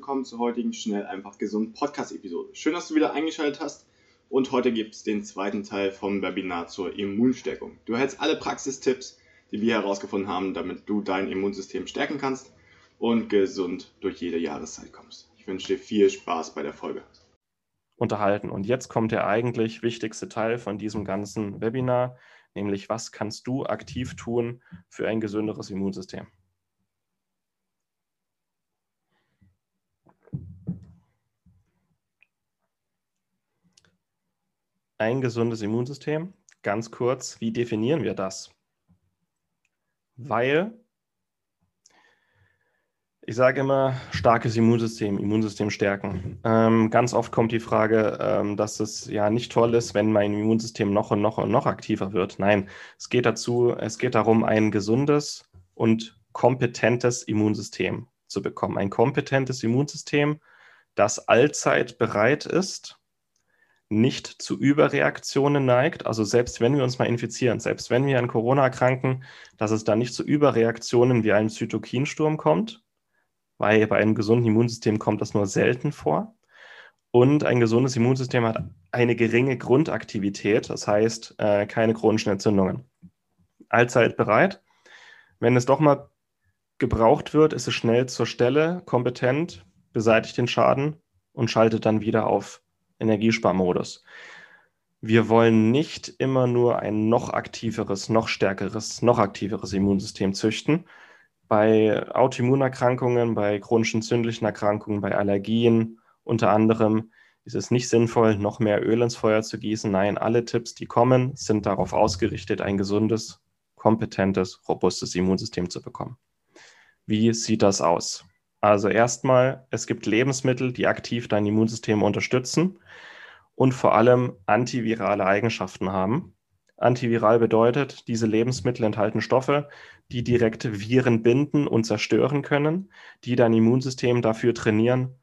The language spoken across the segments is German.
Willkommen zur heutigen Schnell einfach gesund Podcast-Episode. Schön, dass du wieder eingeschaltet hast. Und heute gibt es den zweiten Teil vom Webinar zur Immunstärkung. Du erhältst alle Praxistipps, die wir herausgefunden haben, damit du dein Immunsystem stärken kannst und gesund durch jede Jahreszeit kommst. Ich wünsche dir viel Spaß bei der Folge. Unterhalten. Und jetzt kommt der eigentlich wichtigste Teil von diesem ganzen Webinar, nämlich was kannst du aktiv tun für ein gesünderes Immunsystem? Ein gesundes Immunsystem, ganz kurz, wie definieren wir das? Weil ich sage immer, starkes Immunsystem, Immunsystem stärken. Ähm, ganz oft kommt die Frage, ähm, dass es ja nicht toll ist, wenn mein Immunsystem noch und noch und noch aktiver wird. Nein, es geht dazu, es geht darum, ein gesundes und kompetentes Immunsystem zu bekommen. Ein kompetentes Immunsystem, das allzeit bereit ist, nicht zu Überreaktionen neigt. Also selbst wenn wir uns mal infizieren, selbst wenn wir an Corona erkranken, dass es da nicht zu Überreaktionen wie einem Zytokinsturm kommt, weil bei einem gesunden Immunsystem kommt das nur selten vor. Und ein gesundes Immunsystem hat eine geringe Grundaktivität, das heißt äh, keine chronischen Entzündungen. Allzeit bereit. Wenn es doch mal gebraucht wird, ist es schnell zur Stelle, kompetent, beseitigt den Schaden und schaltet dann wieder auf Energiesparmodus. Wir wollen nicht immer nur ein noch aktiveres, noch stärkeres, noch aktiveres Immunsystem züchten, bei Autoimmunerkrankungen, bei chronischen entzündlichen Erkrankungen, bei Allergien unter anderem ist es nicht sinnvoll, noch mehr Öl ins Feuer zu gießen. Nein, alle Tipps, die kommen, sind darauf ausgerichtet, ein gesundes, kompetentes, robustes Immunsystem zu bekommen. Wie sieht das aus? Also erstmal, es gibt Lebensmittel, die aktiv dein Immunsystem unterstützen und vor allem antivirale Eigenschaften haben. Antiviral bedeutet, diese Lebensmittel enthalten Stoffe, die direkt Viren binden und zerstören können, die dein Immunsystem dafür trainieren,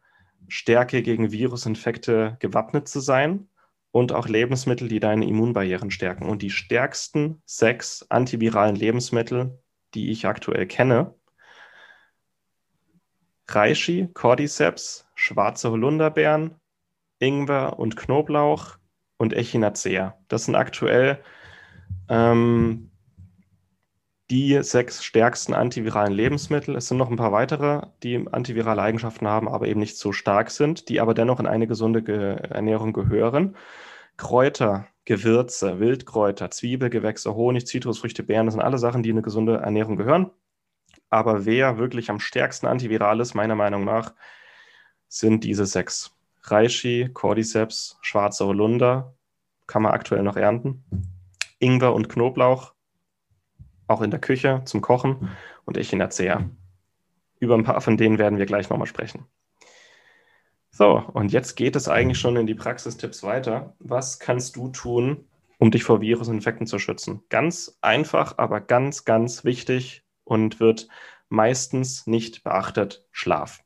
stärker gegen Virusinfekte gewappnet zu sein und auch Lebensmittel, die deine Immunbarrieren stärken. Und die stärksten sechs antiviralen Lebensmittel, die ich aktuell kenne, Reishi, Cordyceps, schwarze Holunderbeeren, Ingwer und Knoblauch und Echinacea. Das sind aktuell ähm, die sechs stärksten antiviralen Lebensmittel. Es sind noch ein paar weitere, die antivirale Eigenschaften haben, aber eben nicht so stark sind, die aber dennoch in eine gesunde Ge Ernährung gehören. Kräuter, Gewürze, Wildkräuter, Zwiebelgewächse, Honig, Zitrusfrüchte, Beeren, das sind alle Sachen, die in eine gesunde Ernährung gehören. Aber wer wirklich am stärksten antiviral ist, meiner Meinung nach, sind diese sechs. Reishi, Cordyceps, schwarze Holunder, kann man aktuell noch ernten. Ingwer und Knoblauch, auch in der Küche zum Kochen und Echinacea. Über ein paar von denen werden wir gleich nochmal sprechen. So, und jetzt geht es eigentlich schon in die Praxistipps weiter. Was kannst du tun, um dich vor Virusinfekten zu schützen? Ganz einfach, aber ganz, ganz wichtig und wird meistens nicht beachtet, Schlaf.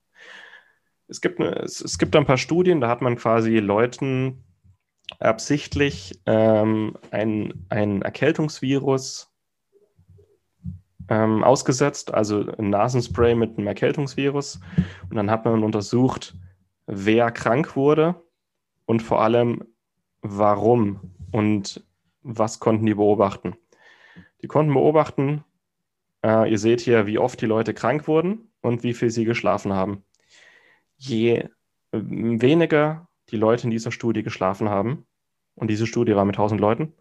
Es gibt, es, es gibt ein paar Studien, da hat man quasi Leuten absichtlich ähm, ein, ein Erkältungsvirus ähm, ausgesetzt, also ein Nasenspray mit einem Erkältungsvirus. Und dann hat man untersucht, wer krank wurde und vor allem warum und was konnten die beobachten. Die konnten beobachten, äh, ihr seht hier, wie oft die Leute krank wurden und wie viel sie geschlafen haben. Je weniger die Leute in dieser Studie geschlafen haben, und diese Studie war mit 1000 Leuten,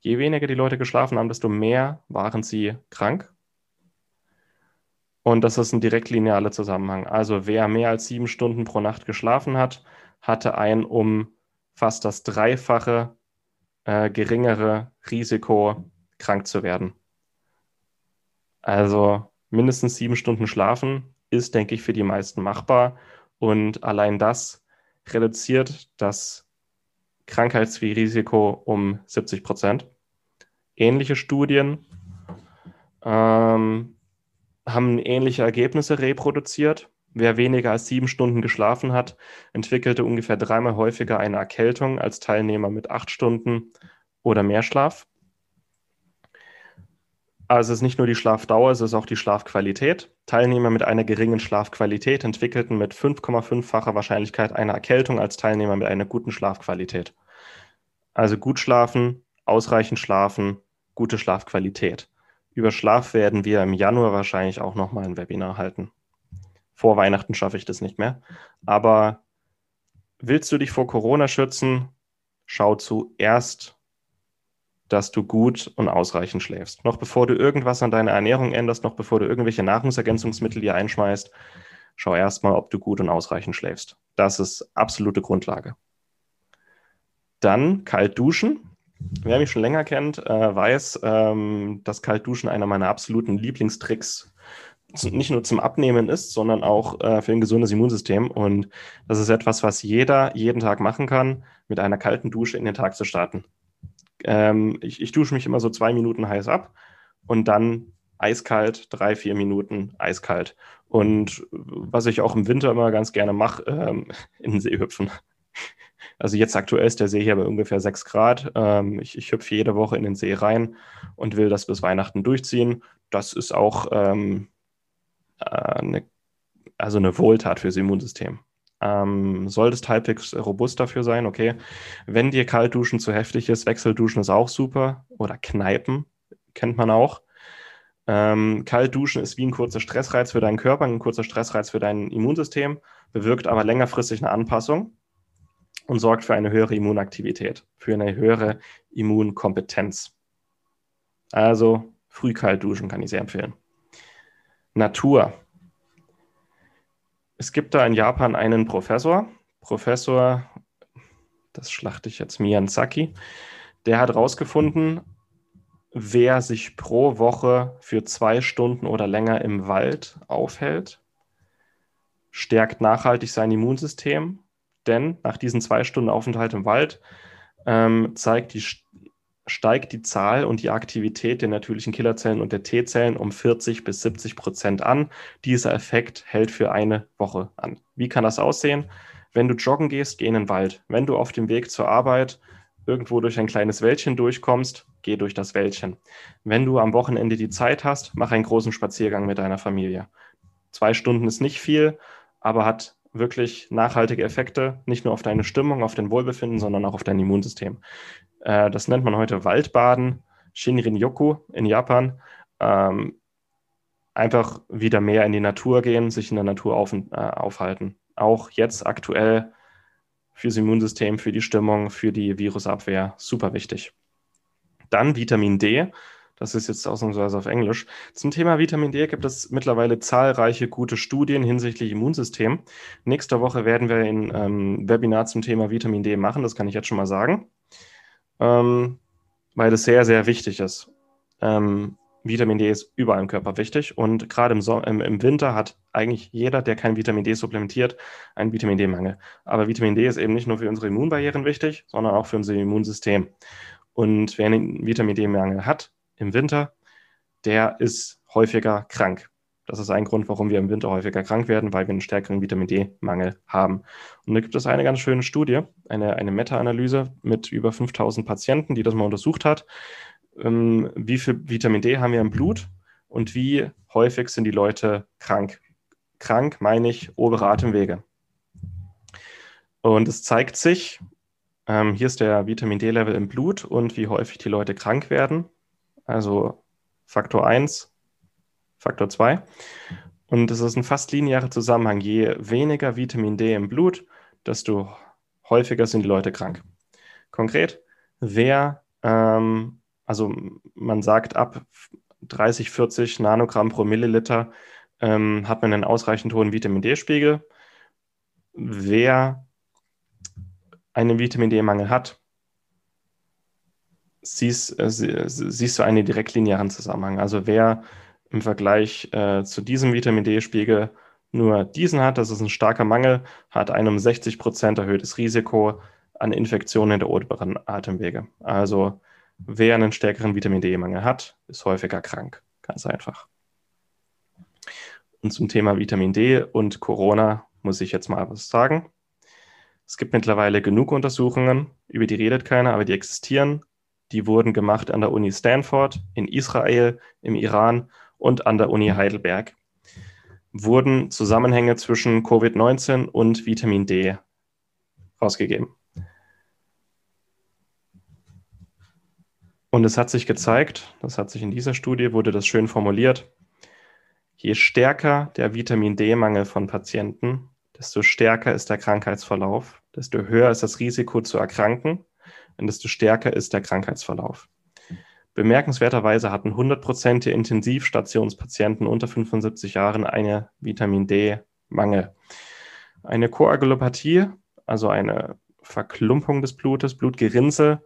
je weniger die Leute geschlafen haben, desto mehr waren sie krank. Und das ist ein direkt linearer Zusammenhang. Also wer mehr als sieben Stunden pro Nacht geschlafen hat, hatte ein um fast das dreifache äh, geringere Risiko, krank zu werden. Also mindestens sieben Stunden schlafen ist, denke ich, für die meisten machbar. Und allein das reduziert das Krankheitsrisiko um 70 Prozent. Ähnliche Studien ähm, haben ähnliche Ergebnisse reproduziert. Wer weniger als sieben Stunden geschlafen hat, entwickelte ungefähr dreimal häufiger eine Erkältung als Teilnehmer mit acht Stunden oder mehr Schlaf. Also es ist nicht nur die Schlafdauer, es ist auch die Schlafqualität. Teilnehmer mit einer geringen Schlafqualität entwickelten mit 5,5-facher Wahrscheinlichkeit eine Erkältung als Teilnehmer mit einer guten Schlafqualität. Also gut schlafen, ausreichend schlafen, gute Schlafqualität. Über Schlaf werden wir im Januar wahrscheinlich auch nochmal ein Webinar halten. Vor Weihnachten schaffe ich das nicht mehr. Aber willst du dich vor Corona schützen, schau zuerst dass du gut und ausreichend schläfst. Noch bevor du irgendwas an deiner Ernährung änderst, noch bevor du irgendwelche Nahrungsergänzungsmittel dir einschmeißt, schau erstmal, ob du gut und ausreichend schläfst. Das ist absolute Grundlage. Dann kalt duschen. Wer mich schon länger kennt, äh, weiß, ähm, dass Kaltduschen einer meiner absoluten Lieblingstricks nicht nur zum Abnehmen ist, sondern auch äh, für ein gesundes Immunsystem. Und das ist etwas, was jeder jeden Tag machen kann, mit einer kalten Dusche in den Tag zu starten. Ähm, ich, ich dusche mich immer so zwei Minuten heiß ab und dann eiskalt, drei, vier Minuten eiskalt. Und was ich auch im Winter immer ganz gerne mache, ähm, in den See hüpfen. Also jetzt aktuell ist der See hier bei ungefähr sechs Grad. Ähm, ich, ich hüpfe jede Woche in den See rein und will das bis Weihnachten durchziehen. Das ist auch ähm, äh, eine, also eine Wohltat fürs Immunsystem. Ähm, solltest halbwegs robust dafür sein, okay. Wenn dir Kaltduschen zu heftig ist, Wechselduschen ist auch super. Oder Kneipen kennt man auch. Ähm, Kaltduschen ist wie ein kurzer Stressreiz für deinen Körper, ein kurzer Stressreiz für dein Immunsystem, bewirkt aber längerfristig eine Anpassung und sorgt für eine höhere Immunaktivität, für eine höhere Immunkompetenz. Also früh kalt duschen kann ich sehr empfehlen. Natur. Es gibt da in Japan einen Professor, Professor, das schlachte ich jetzt Miyazaki, der hat herausgefunden, wer sich pro Woche für zwei Stunden oder länger im Wald aufhält, stärkt nachhaltig sein Immunsystem, denn nach diesen zwei Stunden Aufenthalt im Wald ähm, zeigt die steigt die Zahl und die Aktivität der natürlichen Killerzellen und der T-Zellen um 40 bis 70 Prozent an. Dieser Effekt hält für eine Woche an. Wie kann das aussehen? Wenn du joggen gehst, geh in den Wald. Wenn du auf dem Weg zur Arbeit irgendwo durch ein kleines Wäldchen durchkommst, geh durch das Wäldchen. Wenn du am Wochenende die Zeit hast, mach einen großen Spaziergang mit deiner Familie. Zwei Stunden ist nicht viel, aber hat wirklich nachhaltige Effekte, nicht nur auf deine Stimmung, auf dein Wohlbefinden, sondern auch auf dein Immunsystem. Äh, das nennt man heute Waldbaden, Shinrin-yoku in Japan. Ähm, einfach wieder mehr in die Natur gehen, sich in der Natur auf, äh, aufhalten. Auch jetzt aktuell fürs Immunsystem, für die Stimmung, für die Virusabwehr super wichtig. Dann Vitamin D. Das ist jetzt ausnahmsweise auf Englisch. Zum Thema Vitamin D gibt es mittlerweile zahlreiche gute Studien hinsichtlich Immunsystem. Nächste Woche werden wir ein ähm, Webinar zum Thema Vitamin D machen, das kann ich jetzt schon mal sagen ähm, weil es sehr, sehr wichtig ist. Ähm, Vitamin D ist überall im Körper wichtig und gerade im, so im, im, Winter hat eigentlich jeder, der kein Vitamin D supplementiert, einen Vitamin D-Mangel. Aber Vitamin D ist eben nicht nur für unsere Immunbarrieren wichtig, sondern auch für unser Immunsystem. Und wer einen Vitamin D-Mangel hat im Winter, der ist häufiger krank. Das ist ein Grund, warum wir im Winter häufiger krank werden, weil wir einen stärkeren Vitamin D-Mangel haben. Und da gibt es eine ganz schöne Studie, eine, eine Meta-Analyse mit über 5000 Patienten, die das mal untersucht hat. Ähm, wie viel Vitamin D haben wir im Blut und wie häufig sind die Leute krank? Krank meine ich obere Atemwege. Und es zeigt sich, ähm, hier ist der Vitamin D-Level im Blut und wie häufig die Leute krank werden. Also Faktor 1 Faktor 2. Und es ist ein fast linearer Zusammenhang. Je weniger Vitamin D im Blut, desto häufiger sind die Leute krank. Konkret, wer, ähm, also man sagt, ab 30, 40 Nanogramm pro Milliliter ähm, hat man einen ausreichend hohen Vitamin D-Spiegel. Wer einen Vitamin D-Mangel hat, siehst, äh, siehst du einen direktlinearen Zusammenhang. Also wer im Vergleich äh, zu diesem Vitamin D-Spiegel nur diesen hat, das ist ein starker Mangel, hat ein um 60 Prozent erhöhtes Risiko an Infektionen der oberen Atemwege. Also wer einen stärkeren Vitamin D-Mangel hat, ist häufiger krank. Ganz einfach. Und zum Thema Vitamin D und Corona muss ich jetzt mal was sagen. Es gibt mittlerweile genug Untersuchungen, über die redet keiner, aber die existieren. Die wurden gemacht an der Uni Stanford, in Israel, im Iran und an der Uni Heidelberg. Wurden Zusammenhänge zwischen Covid-19 und Vitamin D rausgegeben. Und es hat sich gezeigt, das hat sich in dieser Studie, wurde das schön formuliert, je stärker der Vitamin D-Mangel von Patienten, desto stärker ist der Krankheitsverlauf, desto höher ist das Risiko zu erkranken und desto stärker ist der Krankheitsverlauf. Bemerkenswerterweise hatten 100% der Intensivstationspatienten unter 75 Jahren eine Vitamin D-Mangel. Eine Koagulopathie, also eine Verklumpung des Blutes, Blutgerinnsel,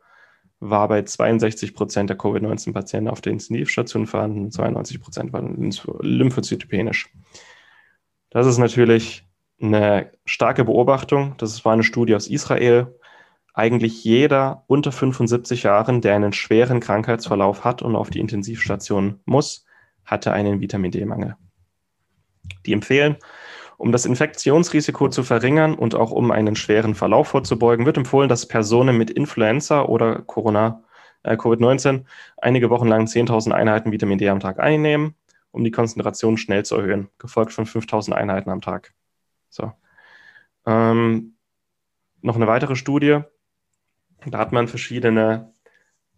war bei 62 Prozent der Covid-19-Patienten auf der Intensivstation vorhanden, 92 Prozent waren lymphozytopenisch. Das ist natürlich eine starke Beobachtung. Das war eine Studie aus Israel. Eigentlich jeder unter 75 Jahren, der einen schweren Krankheitsverlauf hat und auf die Intensivstation muss, hatte einen Vitamin D-Mangel. Die empfehlen, um das Infektionsrisiko zu verringern und auch um einen schweren Verlauf vorzubeugen, wird empfohlen, dass Personen mit Influenza oder Corona, äh, Covid-19 einige Wochen lang 10.000 Einheiten Vitamin D am Tag einnehmen, um die Konzentration schnell zu erhöhen, gefolgt von 5.000 Einheiten am Tag. So. Ähm, noch eine weitere Studie. Da hat man verschiedene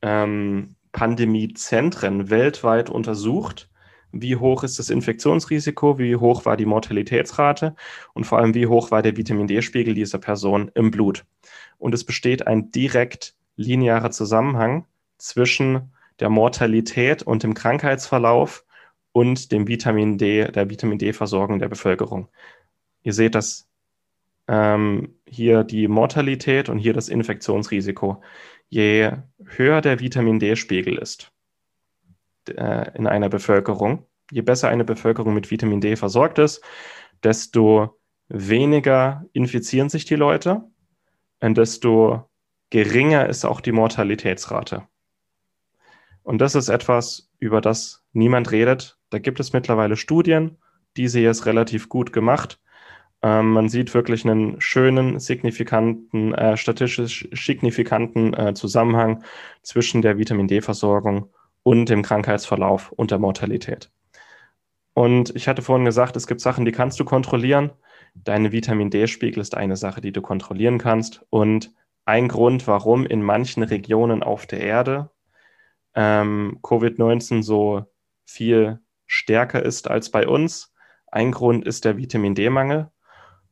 ähm, Pandemiezentren weltweit untersucht wie hoch ist das Infektionsrisiko, wie hoch war die Mortalitätsrate und vor allem wie hoch war der Vitamin D-Spiegel dieser Person im Blut. Und es besteht ein direkt linearer Zusammenhang zwischen der Mortalität und dem Krankheitsverlauf und dem Vitamin D, der Vitamin D-Versorgung der Bevölkerung. Ihr seht das ähm, hier die Mortalität und hier das Infektionsrisiko. Je höher der Vitamin D-Spiegel ist, äh, in einer Bevölkerung. Je besser eine Bevölkerung mit Vitamin D versorgt ist, desto weniger infizieren sich die Leute und desto geringer ist auch die Mortalitätsrate. Und das ist etwas, über das niemand redet. Da gibt es mittlerweile Studien, diese hier ist relativ gut gemacht. Ähm, man sieht wirklich einen schönen, signifikanten, äh, statistisch signifikanten äh, Zusammenhang zwischen der Vitamin D-Versorgung und dem Krankheitsverlauf und der Mortalität. Und ich hatte vorhin gesagt, es gibt Sachen, die kannst du kontrollieren. Deine Vitamin D-Spiegel ist eine Sache, die du kontrollieren kannst. Und ein Grund, warum in manchen Regionen auf der Erde ähm, Covid-19 so viel stärker ist als bei uns, ein Grund ist der Vitamin D-Mangel.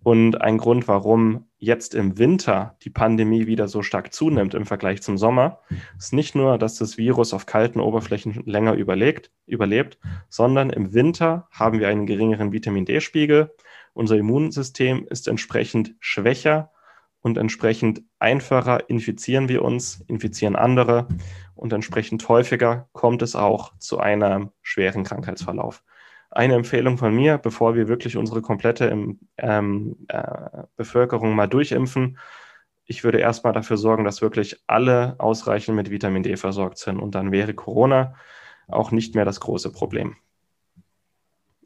Und ein Grund, warum jetzt im Winter die Pandemie wieder so stark zunimmt im Vergleich zum Sommer, ist nicht nur, dass das Virus auf kalten Oberflächen länger überlegt, überlebt, sondern im Winter haben wir einen geringeren Vitamin D-Spiegel. Unser Immunsystem ist entsprechend schwächer und entsprechend einfacher infizieren wir uns, infizieren andere und entsprechend häufiger kommt es auch zu einem schweren Krankheitsverlauf eine Empfehlung von mir, bevor wir wirklich unsere komplette ähm, äh, Bevölkerung mal durchimpfen. Ich würde erstmal dafür sorgen, dass wirklich alle ausreichend mit Vitamin D versorgt sind. Und dann wäre Corona auch nicht mehr das große Problem.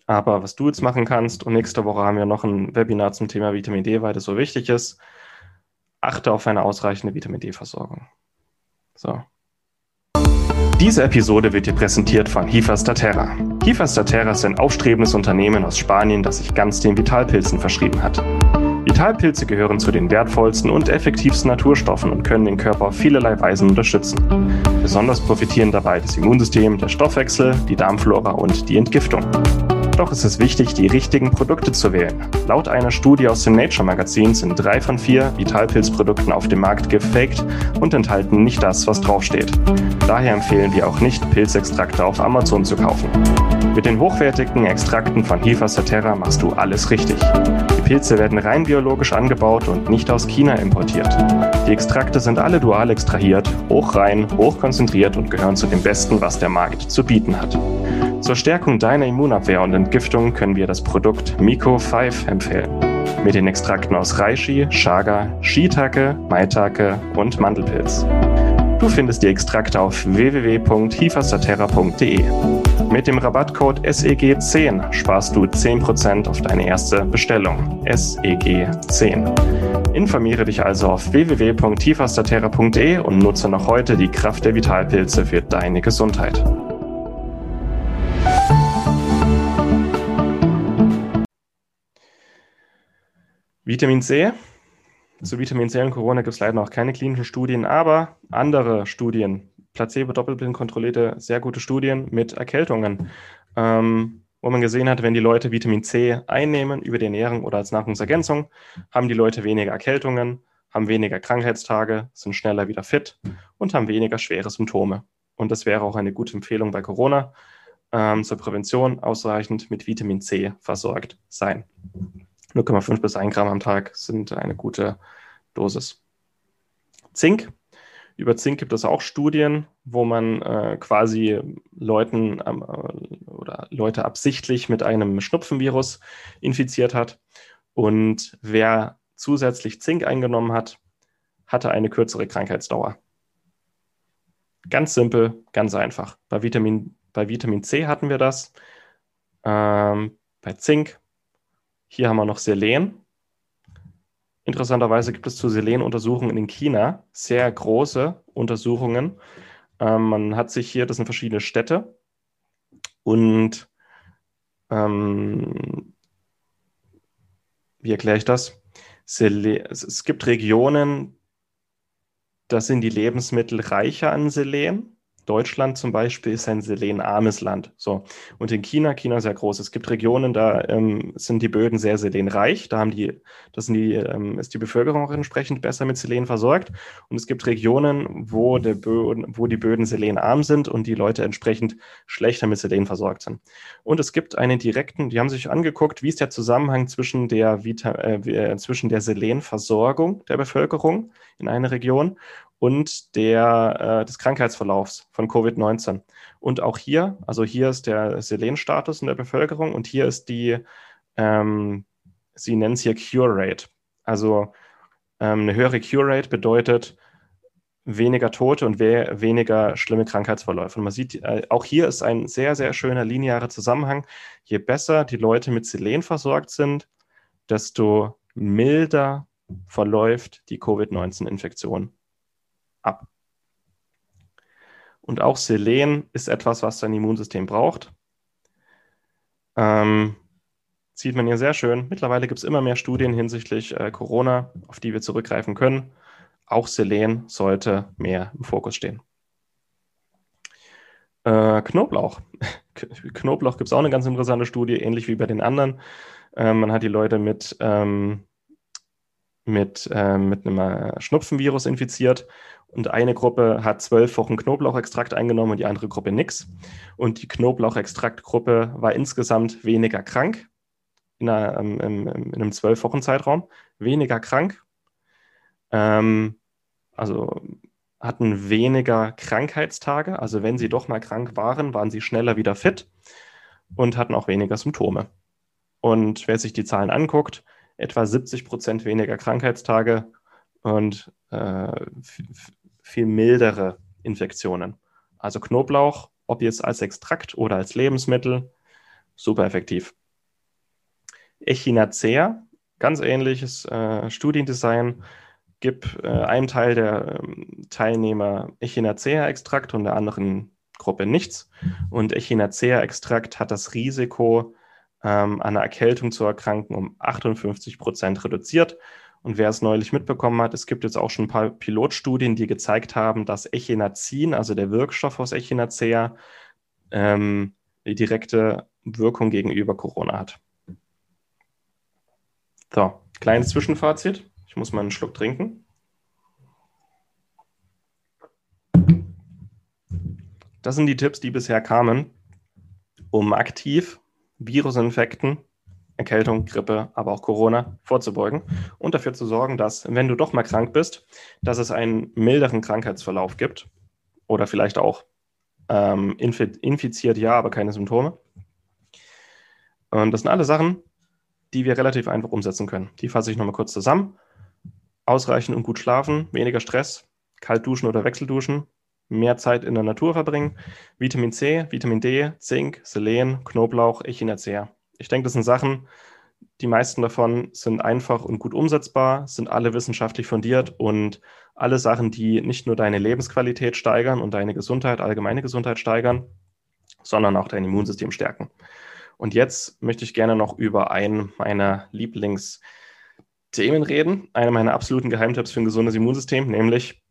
Aber was du jetzt machen kannst, und nächste Woche haben wir noch ein Webinar zum Thema Vitamin D, weil das so wichtig ist, achte auf eine ausreichende Vitamin D-Versorgung. So. Diese Episode wird dir präsentiert von Hifas da Terra. Hifas da Terra ist ein aufstrebendes Unternehmen aus Spanien, das sich ganz den Vitalpilzen verschrieben hat. Vitalpilze gehören zu den wertvollsten und effektivsten Naturstoffen und können den Körper auf vielerlei Weisen unterstützen. Besonders profitieren dabei das Immunsystem, der Stoffwechsel, die Darmflora und die Entgiftung. Doch ist es wichtig, die richtigen Produkte zu wählen. Laut einer Studie aus dem Nature Magazin sind drei von vier Vitalpilzprodukten auf dem Markt gefaked und enthalten nicht das, was draufsteht. Daher empfehlen wir auch nicht, Pilzextrakte auf Amazon zu kaufen. Mit den hochwertigen Extrakten von Hifa Saterra machst du alles richtig. Pilze werden rein biologisch angebaut und nicht aus China importiert. Die Extrakte sind alle dual extrahiert, hochrein, hochkonzentriert und gehören zu dem Besten, was der Markt zu bieten hat. Zur Stärkung deiner Immunabwehr und Entgiftung können wir das Produkt Miko 5 empfehlen. Mit den Extrakten aus Reishi, Chaga, Shiitake, Maitake und Mandelpilz. Du findest die Extrakte auf www.hifastaterra.de. Mit dem Rabattcode SEG10 sparst du 10% auf deine erste Bestellung. SEG10. Informiere dich also auf www.tifastaterra.de und nutze noch heute die Kraft der Vitalpilze für deine Gesundheit. Vitamin C zu Vitamin C und Corona gibt es leider noch keine klinischen Studien, aber andere Studien, placebo-doppelblind kontrollierte, sehr gute Studien mit Erkältungen, ähm, wo man gesehen hat, wenn die Leute Vitamin C einnehmen über die Ernährung oder als Nahrungsergänzung, haben die Leute weniger Erkältungen, haben weniger Krankheitstage, sind schneller wieder fit und haben weniger schwere Symptome. Und das wäre auch eine gute Empfehlung bei Corona ähm, zur Prävention, ausreichend mit Vitamin C versorgt sein. 0,5 bis 1 Gramm am Tag sind eine gute Dosis. Zink. Über Zink gibt es auch Studien, wo man äh, quasi Leuten äh, oder Leute absichtlich mit einem Schnupfenvirus infiziert hat. Und wer zusätzlich Zink eingenommen hat, hatte eine kürzere Krankheitsdauer. Ganz simpel, ganz einfach. Bei Vitamin, bei Vitamin C hatten wir das. Ähm, bei Zink hier haben wir noch Selen. Interessanterweise gibt es zu Selen-Untersuchungen in China sehr große Untersuchungen. Ähm, man hat sich hier, das sind verschiedene Städte und ähm, wie erkläre ich das? Selen, es gibt Regionen, da sind die Lebensmittel reicher an Selen Deutschland zum Beispiel ist ein selenarmes Land. So. Und in China, China ist ja groß. Es gibt Regionen, da ähm, sind die Böden sehr selenreich. Da haben die, das sind die, ähm, ist die Bevölkerung auch entsprechend besser mit Selen versorgt. Und es gibt Regionen, wo, der Böden, wo die Böden selenarm sind und die Leute entsprechend schlechter mit Selen versorgt sind. Und es gibt einen direkten, die haben sich angeguckt, wie ist der Zusammenhang zwischen der, Vita, äh, äh zwischen der Selenversorgung der Bevölkerung in einer Region und der, äh, des Krankheitsverlaufs von Covid-19. Und auch hier, also hier ist der Selenstatus in der Bevölkerung und hier ist die, ähm, sie nennen es hier Cure Rate. Also ähm, eine höhere Cure Rate bedeutet weniger Tote und we weniger schlimme Krankheitsverläufe. Und man sieht, äh, auch hier ist ein sehr, sehr schöner linearer Zusammenhang. Je besser die Leute mit Selen versorgt sind, desto milder verläuft die Covid-19-Infektion ab. Und auch Selen ist etwas, was dein Immunsystem braucht. Ähm, sieht man hier sehr schön. Mittlerweile gibt es immer mehr Studien hinsichtlich äh, Corona, auf die wir zurückgreifen können. Auch Selen sollte mehr im Fokus stehen. Äh, Knoblauch. Knoblauch gibt es auch eine ganz interessante Studie, ähnlich wie bei den anderen. Äh, man hat die Leute mit, ähm, mit, äh, mit einem äh, Schnupfenvirus infiziert und eine Gruppe hat zwölf Wochen Knoblauchextrakt eingenommen und die andere Gruppe nichts. Und die Knoblauchextraktgruppe war insgesamt weniger krank in, einer, ähm, in, in einem zwölf Wochen Zeitraum, weniger krank. Ähm, also hatten weniger Krankheitstage. Also wenn sie doch mal krank waren, waren sie schneller wieder fit und hatten auch weniger Symptome. Und wer sich die Zahlen anguckt, etwa 70 Prozent weniger Krankheitstage und äh, viel mildere Infektionen. Also Knoblauch, ob jetzt als Extrakt oder als Lebensmittel, super effektiv. Echinacea, ganz ähnliches äh, Studiendesign, gibt äh, einem Teil der äh, Teilnehmer Echinacea-Extrakt und der anderen Gruppe nichts. Und Echinacea-Extrakt hat das Risiko, ähm, an einer Erkältung zu erkranken, um 58 Prozent reduziert. Und wer es neulich mitbekommen hat, es gibt jetzt auch schon ein paar Pilotstudien, die gezeigt haben, dass Echinazin, also der Wirkstoff aus Echinacea, ähm, die direkte Wirkung gegenüber Corona hat. So, kleines Zwischenfazit. Ich muss mal einen Schluck trinken. Das sind die Tipps, die bisher kamen, um aktiv Virusinfekten Erkältung, Grippe, aber auch Corona vorzubeugen und dafür zu sorgen, dass, wenn du doch mal krank bist, dass es einen milderen Krankheitsverlauf gibt oder vielleicht auch ähm, infiziert, ja, aber keine Symptome. Und das sind alle Sachen, die wir relativ einfach umsetzen können. Die fasse ich nochmal kurz zusammen. Ausreichend und gut schlafen, weniger Stress, kalt duschen oder Wechselduschen, mehr Zeit in der Natur verbringen, Vitamin C, Vitamin D, Zink, Selen, Knoblauch, Echinacea. Ich denke, das sind Sachen, die meisten davon sind einfach und gut umsetzbar, sind alle wissenschaftlich fundiert und alle Sachen, die nicht nur deine Lebensqualität steigern und deine Gesundheit, allgemeine Gesundheit steigern, sondern auch dein Immunsystem stärken. Und jetzt möchte ich gerne noch über einen meiner Lieblingsthemen reden, einer meiner absoluten Geheimtipps für ein gesundes Immunsystem, nämlich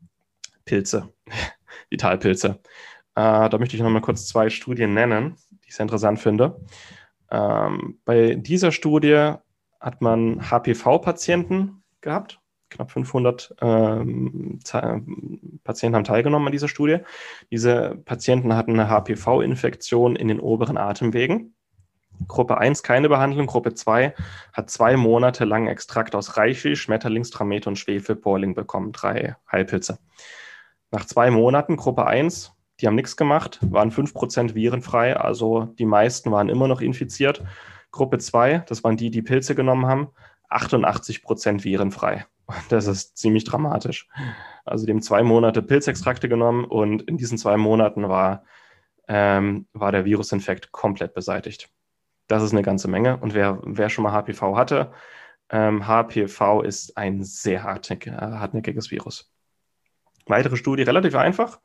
Pilze, Vitalpilze. Äh, da möchte ich noch mal kurz zwei Studien nennen, die ich sehr interessant finde. Ähm, bei dieser Studie hat man HPV-Patienten gehabt. Knapp 500 ähm, Patienten haben teilgenommen an dieser Studie. Diese Patienten hatten eine HPV-Infektion in den oberen Atemwegen. Gruppe 1 keine Behandlung, Gruppe 2 hat zwei Monate lang Extrakt aus Reichel, Schmetterlingstramet und Schwefelporling bekommen, drei Heilpilze. Nach zwei Monaten, Gruppe 1, die haben nichts gemacht, waren 5% virenfrei, also die meisten waren immer noch infiziert. Gruppe 2, das waren die, die Pilze genommen haben, 88% virenfrei. Das ist ziemlich dramatisch. Also die haben zwei Monate Pilzextrakte genommen und in diesen zwei Monaten war, ähm, war der Virusinfekt komplett beseitigt. Das ist eine ganze Menge. Und wer, wer schon mal HPV hatte, ähm, HPV ist ein sehr hartnäck, hartnäckiges Virus. Weitere Studie, relativ einfach.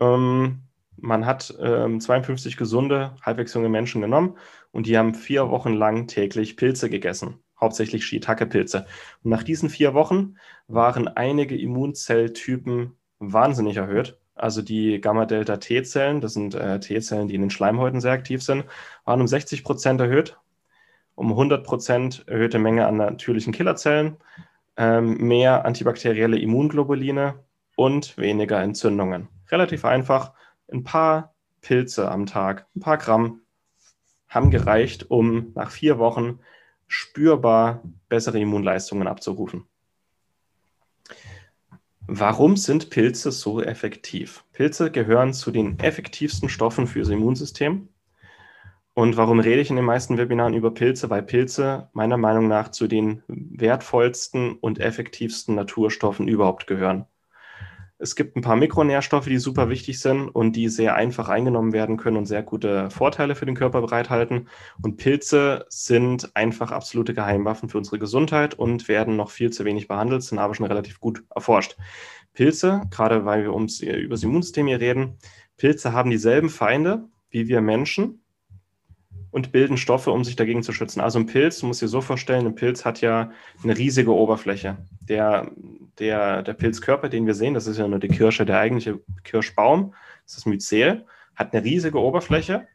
Ähm, man hat ähm, 52 gesunde, halbwegs junge Menschen genommen und die haben vier Wochen lang täglich Pilze gegessen, hauptsächlich Shiitake-Pilze. Und nach diesen vier Wochen waren einige Immunzelltypen wahnsinnig erhöht. Also die Gamma-Delta-T-Zellen, das sind äh, T-Zellen, die in den Schleimhäuten sehr aktiv sind, waren um 60 Prozent erhöht, um 100 Prozent erhöhte Menge an natürlichen Killerzellen, ähm, mehr antibakterielle Immunglobuline und weniger Entzündungen. Relativ einfach. Ein paar Pilze am Tag, ein paar Gramm, haben gereicht, um nach vier Wochen spürbar bessere Immunleistungen abzurufen. Warum sind Pilze so effektiv? Pilze gehören zu den effektivsten Stoffen fürs Immunsystem. Und warum rede ich in den meisten Webinaren über Pilze? Weil Pilze meiner Meinung nach zu den wertvollsten und effektivsten Naturstoffen überhaupt gehören. Es gibt ein paar Mikronährstoffe, die super wichtig sind und die sehr einfach eingenommen werden können und sehr gute Vorteile für den Körper bereithalten. Und Pilze sind einfach absolute Geheimwaffen für unsere Gesundheit und werden noch viel zu wenig behandelt, sind aber schon relativ gut erforscht. Pilze, gerade weil wir ums, über das Immunsystem hier reden, Pilze haben dieselben Feinde wie wir Menschen und bilden Stoffe, um sich dagegen zu schützen. Also ein Pilz, du musst dir so vorstellen, ein Pilz hat ja eine riesige Oberfläche. Der, der, der Pilzkörper, den wir sehen, das ist ja nur die Kirsche, der eigentliche Kirschbaum, das ist das Myzel, hat eine riesige Oberfläche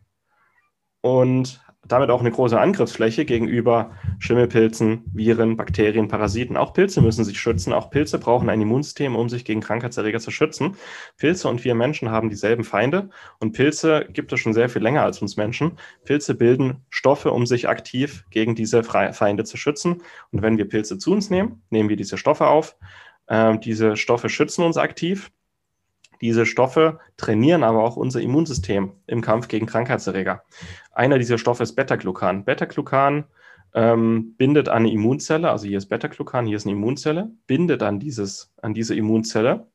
und damit auch eine große Angriffsfläche gegenüber Schimmelpilzen, Viren, Bakterien, Parasiten. Auch Pilze müssen sich schützen. Auch Pilze brauchen ein Immunsystem, um sich gegen Krankheitserreger zu schützen. Pilze und wir Menschen haben dieselben Feinde und Pilze gibt es schon sehr viel länger als uns Menschen. Pilze bilden Stoffe, um sich aktiv gegen diese Feinde zu schützen. Und wenn wir Pilze zu uns nehmen, nehmen wir diese Stoffe auf. Ähm, diese Stoffe schützen uns aktiv. Diese Stoffe trainieren aber auch unser Immunsystem im Kampf gegen Krankheitserreger. Einer dieser Stoffe ist Beta-Glucan. Beta-Glucan ähm, bindet an eine Immunzelle, also hier ist Beta-Glucan, hier ist eine Immunzelle, bindet an, dieses, an diese Immunzelle.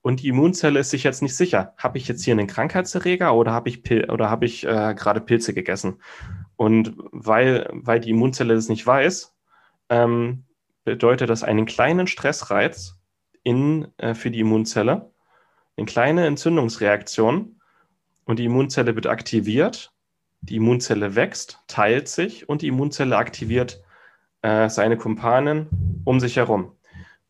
Und die Immunzelle ist sich jetzt nicht sicher, habe ich jetzt hier einen Krankheitserreger oder habe ich, Pil hab ich äh, gerade Pilze gegessen? Und weil, weil die Immunzelle das nicht weiß, ähm, bedeutet das einen kleinen Stressreiz in, äh, für die Immunzelle eine kleine Entzündungsreaktion und die Immunzelle wird aktiviert, die Immunzelle wächst, teilt sich und die Immunzelle aktiviert äh, seine Kumpanen um sich herum.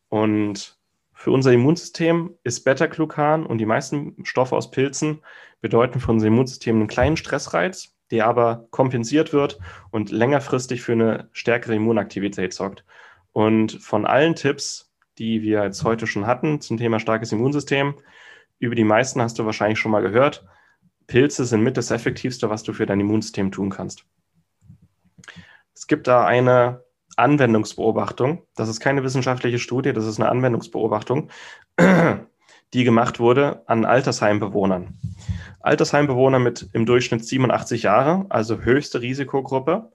Und für unser Immunsystem ist Beta-Glucan und die meisten Stoffe aus Pilzen bedeuten für unser Immunsystem einen kleinen Stressreiz, der aber kompensiert wird und längerfristig für eine stärkere Immunaktivität sorgt. Und von allen Tipps, die wir jetzt heute schon hatten zum Thema starkes Immunsystem, über die meisten hast du wahrscheinlich schon mal gehört. Pilze sind mit das Effektivste, was du für dein Immunsystem tun kannst. Es gibt da eine Anwendungsbeobachtung. Das ist keine wissenschaftliche Studie, das ist eine Anwendungsbeobachtung, die gemacht wurde an Altersheimbewohnern. Altersheimbewohner mit im Durchschnitt 87 Jahre, also höchste Risikogruppe.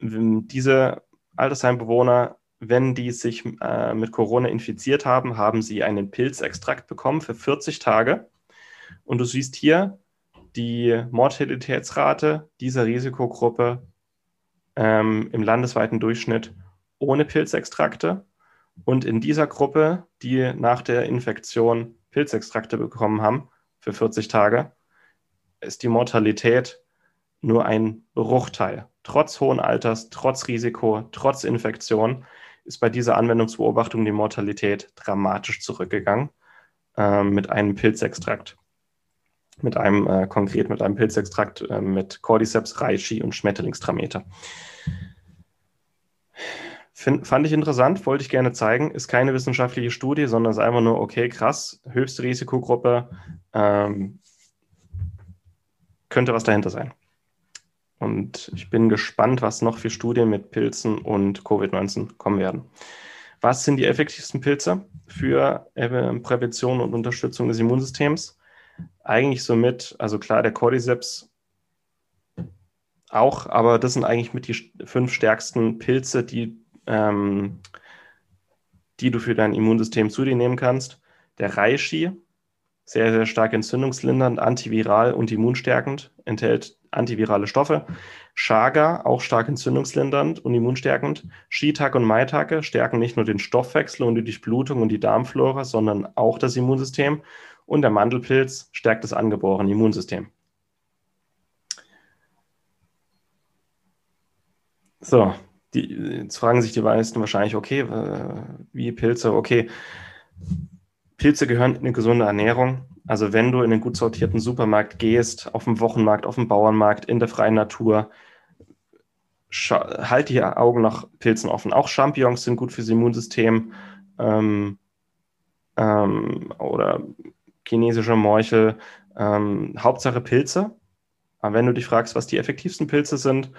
Diese Altersheimbewohner, wenn die sich äh, mit Corona infiziert haben, haben sie einen Pilzextrakt bekommen für 40 Tage. Und du siehst hier die Mortalitätsrate dieser Risikogruppe ähm, im landesweiten Durchschnitt ohne Pilzextrakte. Und in dieser Gruppe, die nach der Infektion Pilzextrakte bekommen haben für 40 Tage, ist die Mortalität nur ein Bruchteil. Trotz hohen Alters, trotz Risiko, trotz Infektion ist bei dieser Anwendungsbeobachtung die Mortalität dramatisch zurückgegangen äh, mit einem Pilzextrakt. Mit einem, äh, konkret mit einem Pilzextrakt äh, mit Cordyceps, Reishi und Schmetterlingstrameter. Find, fand ich interessant, wollte ich gerne zeigen. Ist keine wissenschaftliche Studie, sondern ist einfach nur, okay, krass, höchste Risikogruppe, ähm, könnte was dahinter sein. Und ich bin gespannt, was noch für Studien mit Pilzen und Covid-19 kommen werden. Was sind die effektivsten Pilze für Prävention und Unterstützung des Immunsystems? Eigentlich somit, also klar, der Cordyceps auch, aber das sind eigentlich mit die fünf stärksten Pilze, die, ähm, die du für dein Immunsystem zu dir nehmen kannst. Der Reishi, sehr, sehr stark entzündungslindernd, antiviral und immunstärkend, enthält antivirale Stoffe. Chaga, auch stark entzündungslindernd und immunstärkend. Shiitake und Maitake stärken nicht nur den Stoffwechsel und die Durchblutung und die Darmflora, sondern auch das Immunsystem. Und der Mandelpilz stärkt das angeborene Immunsystem. So, die, jetzt fragen sich die meisten wahrscheinlich, okay, wie Pilze, okay. Pilze gehören in eine gesunde Ernährung. Also wenn du in einen gut sortierten Supermarkt gehst, auf dem Wochenmarkt, auf dem Bauernmarkt, in der freien Natur, halt die Augen nach Pilzen offen. Auch Champignons sind gut fürs Immunsystem ähm, ähm, oder chinesische Morchel. Ähm, Hauptsache Pilze. Aber wenn du dich fragst, was die effektivsten Pilze sind,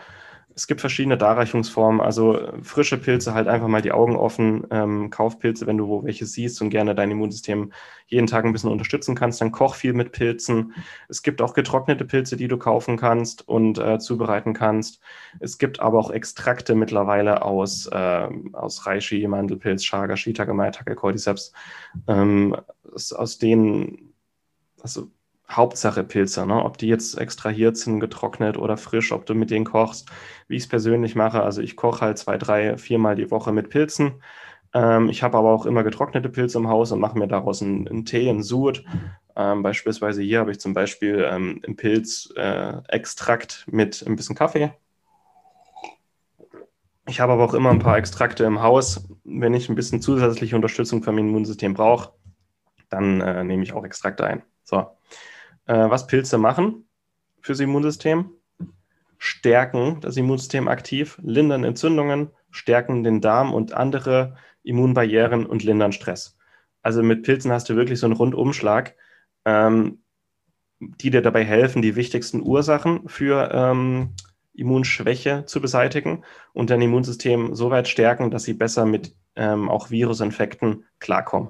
es gibt verschiedene Darreichungsformen. Also äh, frische Pilze, halt einfach mal die Augen offen. Ähm, Kaufpilze, wenn du wo welche siehst und gerne dein Immunsystem jeden Tag ein bisschen unterstützen kannst, dann koch viel mit Pilzen. Es gibt auch getrocknete Pilze, die du kaufen kannst und äh, zubereiten kannst. Es gibt aber auch Extrakte mittlerweile aus, äh, aus Reishi, Mandelpilz, Chaga, Shiitake, Maitake, Cordyceps, ähm, aus, aus denen, also Hauptsache Pilze, ne? ob die jetzt extrahiert sind, getrocknet oder frisch, ob du mit denen kochst, wie ich es persönlich mache. Also ich koche halt zwei, drei, viermal die Woche mit Pilzen. Ähm, ich habe aber auch immer getrocknete Pilze im Haus und mache mir daraus einen, einen Tee, einen Sud. Ähm, beispielsweise hier habe ich zum Beispiel ähm, einen Pilzextrakt äh, mit ein bisschen Kaffee. Ich habe aber auch immer ein paar Extrakte im Haus. Wenn ich ein bisschen zusätzliche Unterstützung für mein Immunsystem brauche, dann äh, nehme ich auch Extrakte ein. So. Äh, was Pilze machen fürs Immunsystem? Stärken das Immunsystem aktiv, lindern Entzündungen, stärken den Darm und andere Immunbarrieren und lindern Stress. Also mit Pilzen hast du wirklich so einen Rundumschlag, ähm, die dir dabei helfen, die wichtigsten Ursachen für ähm, Immunschwäche zu beseitigen und dein Immunsystem so weit stärken, dass sie besser mit ähm, auch Virusinfekten klarkommen.